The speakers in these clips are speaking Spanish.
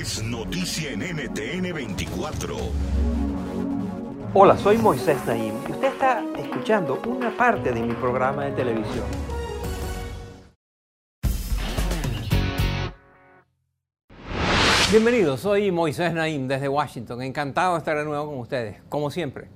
Es noticia en NTN 24. Hola, soy Moisés Naim y usted está escuchando una parte de mi programa de televisión. Bienvenidos, soy Moisés Naim desde Washington. Encantado de estar de nuevo con ustedes, como siempre.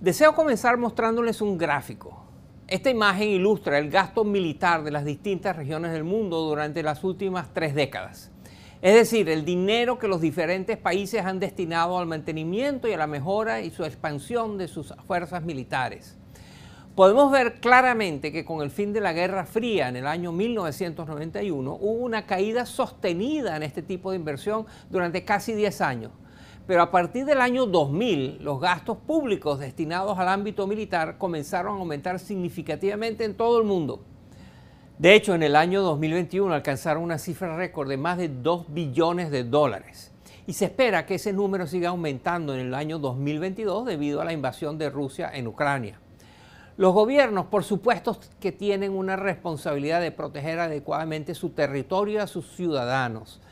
Deseo comenzar mostrándoles un gráfico. Esta imagen ilustra el gasto militar de las distintas regiones del mundo durante las últimas tres décadas. Es decir, el dinero que los diferentes países han destinado al mantenimiento y a la mejora y su expansión de sus fuerzas militares. Podemos ver claramente que con el fin de la Guerra Fría en el año 1991 hubo una caída sostenida en este tipo de inversión durante casi 10 años. Pero a partir del año 2000, los gastos públicos destinados al ámbito militar comenzaron a aumentar significativamente en todo el mundo. De hecho, en el año 2021 alcanzaron una cifra récord de más de 2 billones de dólares. Y se espera que ese número siga aumentando en el año 2022 debido a la invasión de Rusia en Ucrania. Los gobiernos, por supuesto, que tienen una responsabilidad de proteger adecuadamente su territorio y a sus ciudadanos.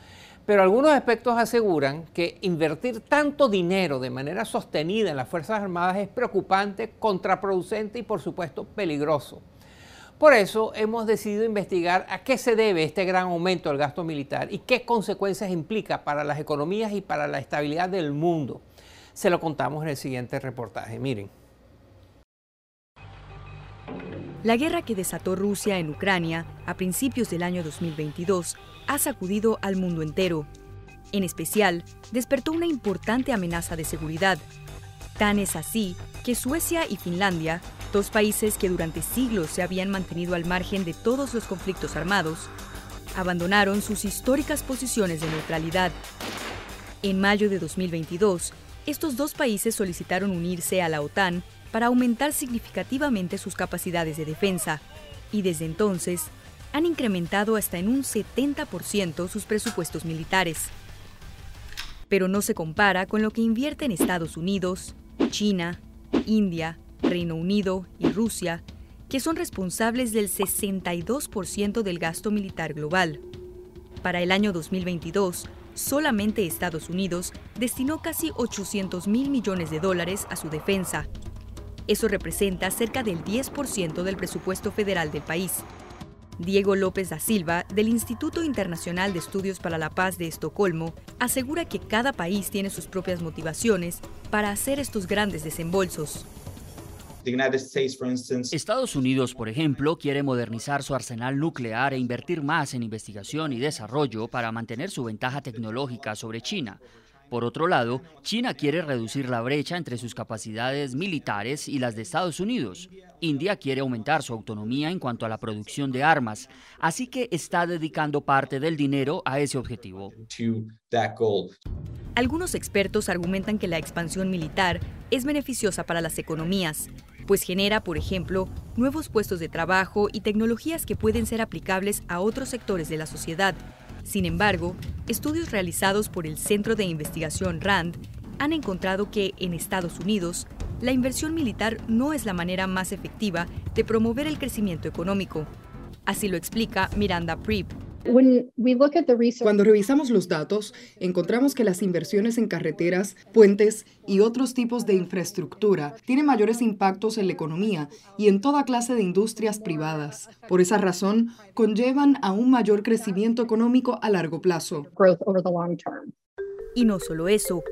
Pero algunos expertos aseguran que invertir tanto dinero de manera sostenida en las Fuerzas Armadas es preocupante, contraproducente y, por supuesto, peligroso. Por eso hemos decidido investigar a qué se debe este gran aumento del gasto militar y qué consecuencias implica para las economías y para la estabilidad del mundo. Se lo contamos en el siguiente reportaje. Miren. La guerra que desató Rusia en Ucrania a principios del año 2022 ha sacudido al mundo entero. En especial, despertó una importante amenaza de seguridad. Tan es así que Suecia y Finlandia, dos países que durante siglos se habían mantenido al margen de todos los conflictos armados, abandonaron sus históricas posiciones de neutralidad. En mayo de 2022, estos dos países solicitaron unirse a la OTAN para aumentar significativamente sus capacidades de defensa y desde entonces han incrementado hasta en un 70% sus presupuestos militares. Pero no se compara con lo que invierten Estados Unidos, China, India, Reino Unido y Rusia, que son responsables del 62% del gasto militar global. Para el año 2022, solamente Estados Unidos destinó casi 800 mil millones de dólares a su defensa eso representa cerca del 10% del presupuesto federal del país. Diego López da Silva, del Instituto Internacional de Estudios para la Paz de Estocolmo, asegura que cada país tiene sus propias motivaciones para hacer estos grandes desembolsos. Estados Unidos, por ejemplo, quiere modernizar su arsenal nuclear e invertir más en investigación y desarrollo para mantener su ventaja tecnológica sobre China. Por otro lado, China quiere reducir la brecha entre sus capacidades militares y las de Estados Unidos. India quiere aumentar su autonomía en cuanto a la producción de armas, así que está dedicando parte del dinero a ese objetivo. Algunos expertos argumentan que la expansión militar es beneficiosa para las economías, pues genera, por ejemplo, nuevos puestos de trabajo y tecnologías que pueden ser aplicables a otros sectores de la sociedad, sin embargo, estudios realizados por el Centro de Investigación RAND han encontrado que en Estados Unidos la inversión militar no es la manera más efectiva de promover el crecimiento económico. Así lo explica Miranda Prieb, cuando revisamos los datos, encontramos que las inversiones en carreteras, puentes y otros tipos de infraestructura tienen mayores impactos en la economía y en toda clase de industrias privadas. Por esa razón, conllevan a un mayor crecimiento económico a largo plazo. Y no solo eso,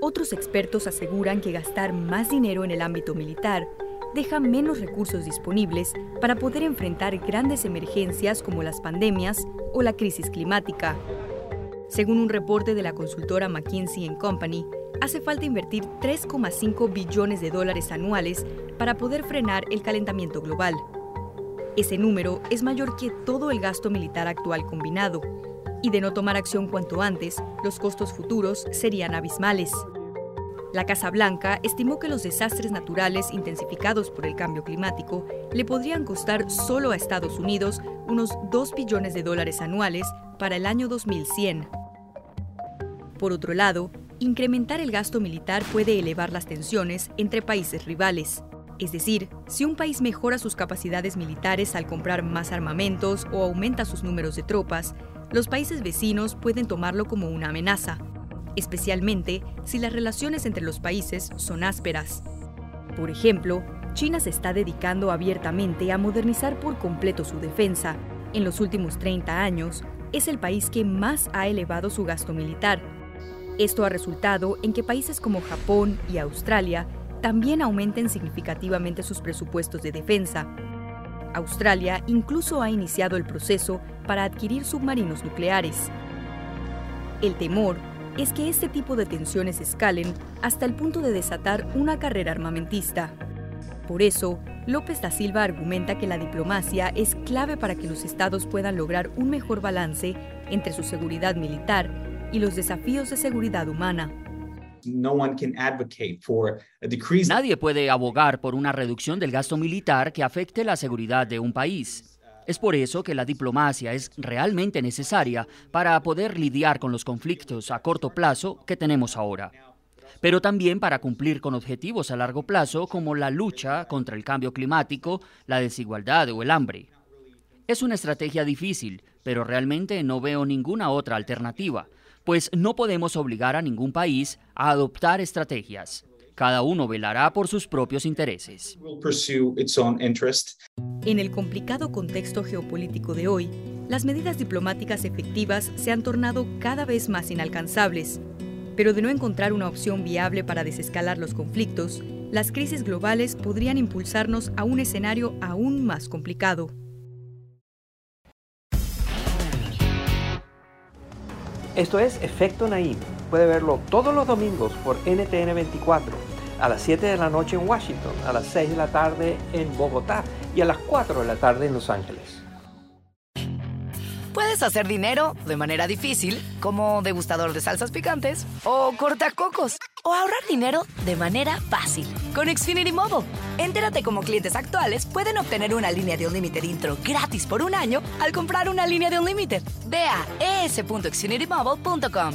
otros expertos aseguran que gastar más dinero en el ámbito militar deja menos recursos disponibles para poder enfrentar grandes emergencias como las pandemias o la crisis climática. Según un reporte de la consultora McKinsey Company, hace falta invertir 3,5 billones de dólares anuales para poder frenar el calentamiento global. Ese número es mayor que todo el gasto militar actual combinado. Y de no tomar acción cuanto antes, los costos futuros serían abismales. La Casa Blanca estimó que los desastres naturales intensificados por el cambio climático le podrían costar solo a Estados Unidos unos 2 billones de dólares anuales para el año 2100. Por otro lado, incrementar el gasto militar puede elevar las tensiones entre países rivales. Es decir, si un país mejora sus capacidades militares al comprar más armamentos o aumenta sus números de tropas, los países vecinos pueden tomarlo como una amenaza, especialmente si las relaciones entre los países son ásperas. Por ejemplo, China se está dedicando abiertamente a modernizar por completo su defensa. En los últimos 30 años, es el país que más ha elevado su gasto militar. Esto ha resultado en que países como Japón y Australia también aumenten significativamente sus presupuestos de defensa. Australia incluso ha iniciado el proceso para adquirir submarinos nucleares. El temor es que este tipo de tensiones escalen hasta el punto de desatar una carrera armamentista. Por eso, López da Silva argumenta que la diplomacia es clave para que los estados puedan lograr un mejor balance entre su seguridad militar y los desafíos de seguridad humana. Nadie puede abogar por una reducción del gasto militar que afecte la seguridad de un país. Es por eso que la diplomacia es realmente necesaria para poder lidiar con los conflictos a corto plazo que tenemos ahora, pero también para cumplir con objetivos a largo plazo como la lucha contra el cambio climático, la desigualdad o el hambre. Es una estrategia difícil, pero realmente no veo ninguna otra alternativa, pues no podemos obligar a ningún país a adoptar estrategias. Cada uno velará por sus propios intereses. En el complicado contexto geopolítico de hoy, las medidas diplomáticas efectivas se han tornado cada vez más inalcanzables. Pero de no encontrar una opción viable para desescalar los conflictos, las crisis globales podrían impulsarnos a un escenario aún más complicado. Esto es Efecto Naim. Puede verlo todos los domingos por NTN 24, a las 7 de la noche en Washington, a las 6 de la tarde en Bogotá y a las 4 de la tarde en Los Ángeles. Puedes hacer dinero de manera difícil, como degustador de salsas picantes, o cortacocos, o ahorrar dinero de manera fácil con Xfinity Mobile. Entérate cómo clientes actuales pueden obtener una línea de un límite intro gratis por un año al comprar una línea de un límite. Ve a es.xfinitymobile.com.